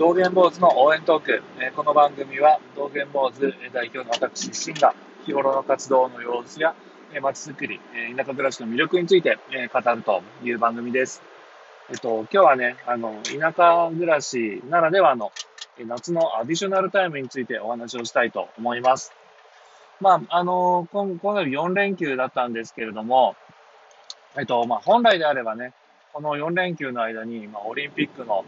道元坊主の応援トーク。えこの番組は道元坊主代表の私、シンが日頃の活動の様子や街づくり、田舎暮らしの魅力について語るという番組です。えっと、今日はね、あの、田舎暮らしならではの夏のアディショナルタイムについてお話をしたいと思います。まあ、あの、今今回4連休だったんですけれども、えっと、まあ、本来であればね、この4連休の間に、まあ、オリンピックの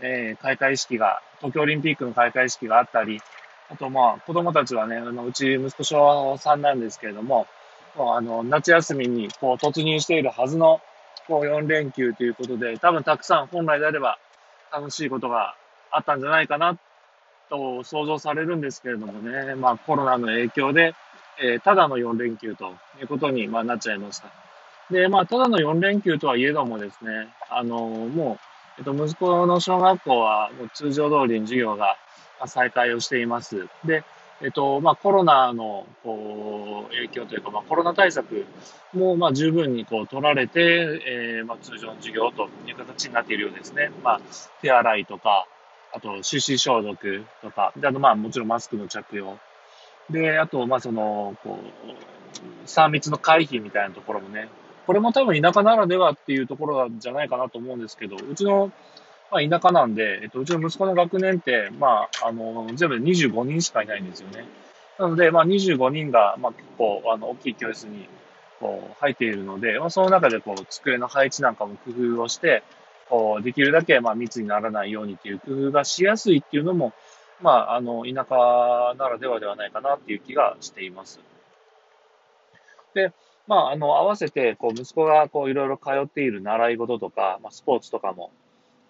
えー、開会式が、東京オリンピックの開会式があったり、あとまあ子供たちはね、あのうち息子小3なんですけれども、もうあの夏休みにこう突入しているはずのこう4連休ということで、多分たくさん本来であれば楽しいことがあったんじゃないかなと想像されるんですけれどもね、まあコロナの影響で、えー、ただの4連休ということに、まあ、なっちゃいました。で、まあただの4連休とはいえどもですね、あのもうえっと、息子の小学校は通常通りに授業が再開をしています。で、えっと、まあ、コロナの、こう、影響というか、まあ、コロナ対策も、まあ、十分に、こう、取られて、えー、まあ、通常の授業という形になっているようですね。まあ、手洗いとか、あと、手指消毒とか、で、あと、まあ、もちろんマスクの着用。で、あと、まあ、その、こう、3密の回避みたいなところもね、これも多分田舎ならではっていうところじゃないかなと思うんですけど、うちの、まあ、田舎なんで、えっと、うちの息子の学年って、まあ、あの、全部で25人しかいないんですよね。なので、まあ、25人が、まあ、結構、あの、大きい教室に、こう、入っているので、まあ、その中で、こう、机の配置なんかも工夫をして、こう、できるだけ、まあ、密にならないようにっていう工夫がしやすいっていうのも、まあ、あの、田舎ならではではないかなっていう気がしています。で、まあ、あの、合わせて、こう、息子が、こう、いろいろ通っている習い事とか、まあ、スポーツとかも、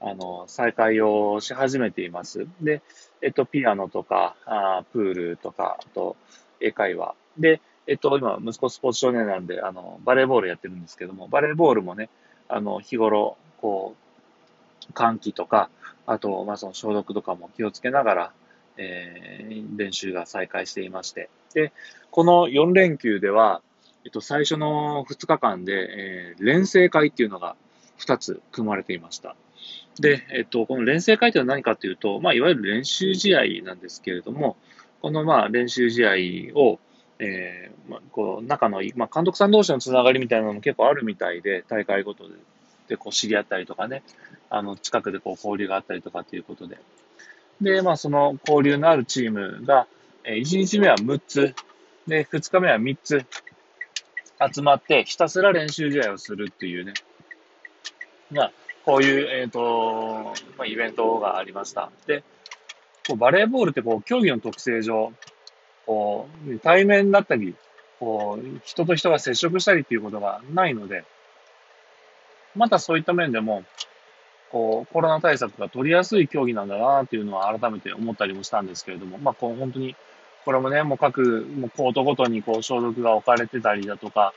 あの、再開をし始めています。で、えっと、ピアノとか、あプールとか、あと、英会話。で、えっと、今、息子スポーツ少年なんで、あの、バレーボールやってるんですけども、バレーボールもね、あの、日頃、こう、換気とか、あと、まあ、その消毒とかも気をつけながら、えー、練習が再開していまして。で、この4連休では、えっと、最初の2日間で、えー、連成会っていうのが2つ組まれていました。で、えっと、この連成会というのは何かというと、まあ、いわゆる練習試合なんですけれども、この、まあ、練習試合を、えー、まあ、こう、仲のいい、まあ、監督さん同士のつながりみたいなのも結構あるみたいで、大会ごとで、で、こう、知り合ったりとかね、あの、近くでこう、交流があったりとかっていうことで。で、まあ、その交流のあるチームが、え、1日目は6つ、で、2日目は3つ、集まってひたすら練習試合をするっていうね、まあ、こういう、えっ、ー、と、まあ、イベントがありました。で、こうバレーボールってこう、競技の特性上、こう、対面だったり、こう、人と人が接触したりっていうことがないので、またそういった面でも、こう、コロナ対策が取りやすい競技なんだなっていうのは改めて思ったりもしたんですけれども、まあ、こう、本当にこれもね、もう各、もうコートごとにこう消毒が置かれてたりだとか、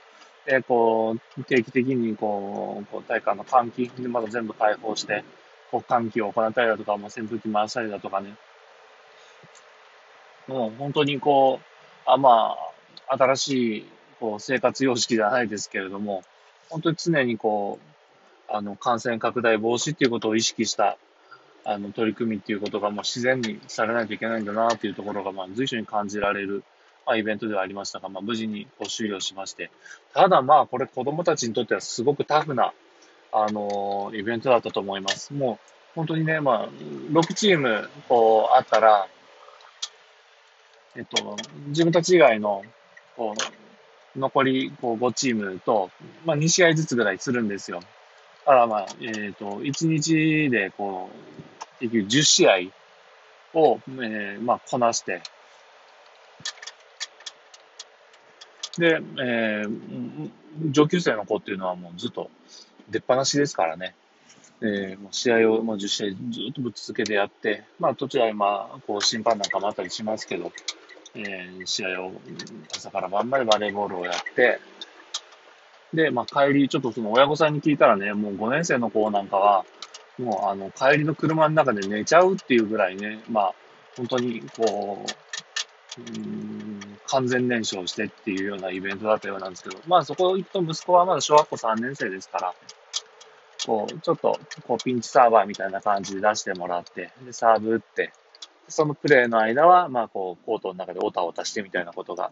で、こう、定期的にこう、こう体感の換気でまだ全部開放して、こう換気を行ったりだとか、もう扇風機回したりだとかね。もう本当にこう、あまあ、新しいこう生活様式じゃないですけれども、本当に常にこう、あの、感染拡大防止っていうことを意識したあの、取り組みっていうことが、もう自然にされないといけないんだなっていうところが、まあ、随所に感じられる、まあ、イベントではありましたが、まあ、無事にこう終了しまして。ただ、まあ、これ子供たちにとってはすごくタフな、あのイベントだったと思います。もう、本当にね、まあ、6チーム、こう、あったら、えっと、自分たち以外の、こう、残り、こう、5チームと、まあ、2試合ずつぐらいするんですよ。だからまあ、えっ、ー、と、1日で、こう、結局10試合を、えー、まあ、こなして、で、えー、上級生の子っていうのはもうずっと出っ放しですからね。えー、もう試合をもう10試合ずっとぶっ続けてやって、まあ途中は今、こう審判なんかもあったりしますけど、えー、試合を朝から晩までバレーボールをやって、で、まあ帰り、ちょっとその親御さんに聞いたらね、もう5年生の子なんかは、もうあの、帰りの車の中で寝ちゃうっていうぐらいね、まあ、本当にこう、うん、完全燃焼してっていうようなイベントだったようなんですけど、まあそこ行くと息子はまだ小学校3年生ですから、こう、ちょっと、こう、ピンチサーバーみたいな感じで出してもらって、で、サーブ打って、そのプレーの間は、まあ、こう、コートの中でオタオタしてみたいなことが、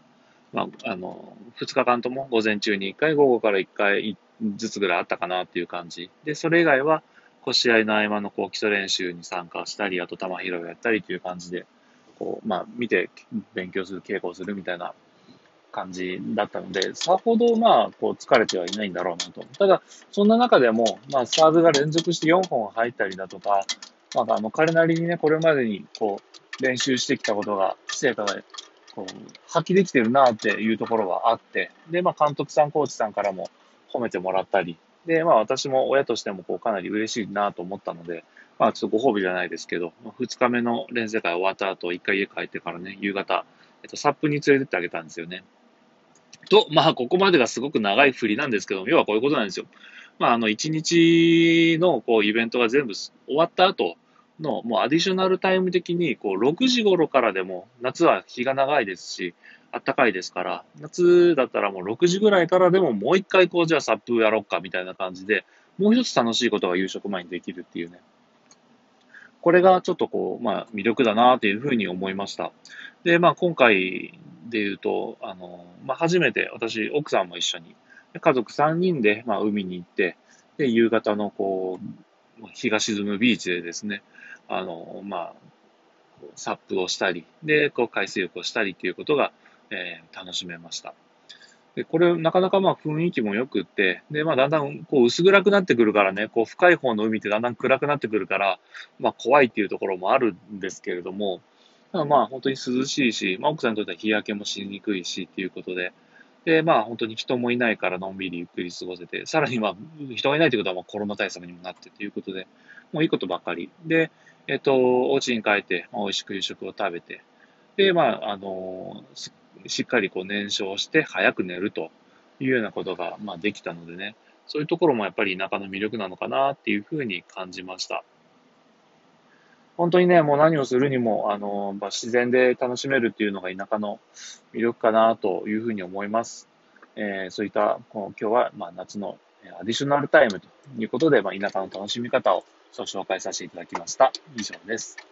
まあ、あの、2日間とも午前中に1回、午後から1回ずつぐらいあったかなっていう感じ。で、それ以外は、こう、試合の合間のこう、基礎練習に参加したり、あと球拾いをやったりという感じで、こう、まあ、見て勉強する、稽古するみたいな感じだったので、さほどまあ、こう疲れてはいないんだろうなと。ただ、そんな中でも、まあ、サーブが連続して4本入ったりだとか、まあ、あの、彼なりにね、これまでに、こう、練習してきたことが、成果が、こう、発揮できてるなっていうところはあって、で、まあ、監督さん、コーチさんからも褒めてもらったり、で、まあ、私も親としても、こう、かなり嬉しいなと思ったので、まあ、ちょっとご褒美じゃないですけど、2日目の練習会終わった後、1回家帰ってからね、夕方、えっと、サップに連れてってあげたんですよね。と、まあ、ここまでがすごく長い振りなんですけど、要はこういうことなんですよ。まあ、あの、1日の、こう、イベントが全部終わった後の、もうアディショナルタイム的に、こう、6時頃からでも、夏は日が長いですし、暖かいですから、夏だったらもう6時ぐらいからでももう一回こう、じゃあサップやろうかみたいな感じで、もう一つ楽しいことが夕食前にできるっていうね。これがちょっとこう、まあ魅力だなというふうに思いました。で、まあ今回で言うと、あの、まあ、初めて私、奥さんも一緒に、家族3人で、まあ、海に行って、で、夕方のこう、日が沈むビーチでですね、あの、まあ、サップをしたり、で、こう海水浴をしたりっていうことが、えー、楽しめました。で、これ、なかなかまあ雰囲気も良くって、で、まあだんだんこう薄暗くなってくるからね、こう深い方の海ってだんだん暗くなってくるから、まあ怖いっていうところもあるんですけれども、まあ本当に涼しいし、まあ奥さんにとっては日焼けもしにくいしっていうことで、で、まあ本当に人もいないからのんびりゆっくり過ごせて、さらにまあ人がいないということはまあコロナ対策にもなってということで、もういいことばっかり。で、えっと、お家に帰って、まあ、美味しく夕食を食べて、で、まあ、あのしっかりこう燃焼して早く寝るというようなことが、まあ、できたのでね、そういうところもやっぱり田舎の魅力なのかなっていうふうに感じました。本当にね、もう何をするにも、あの、まあ、自然で楽しめるっていうのが田舎の魅力かなというふうに思います。えー、そういった、この今日は、まあ、夏のアディショナルタイムということで、まあ、田舎の楽しみ方を紹介させていただきました。以上です。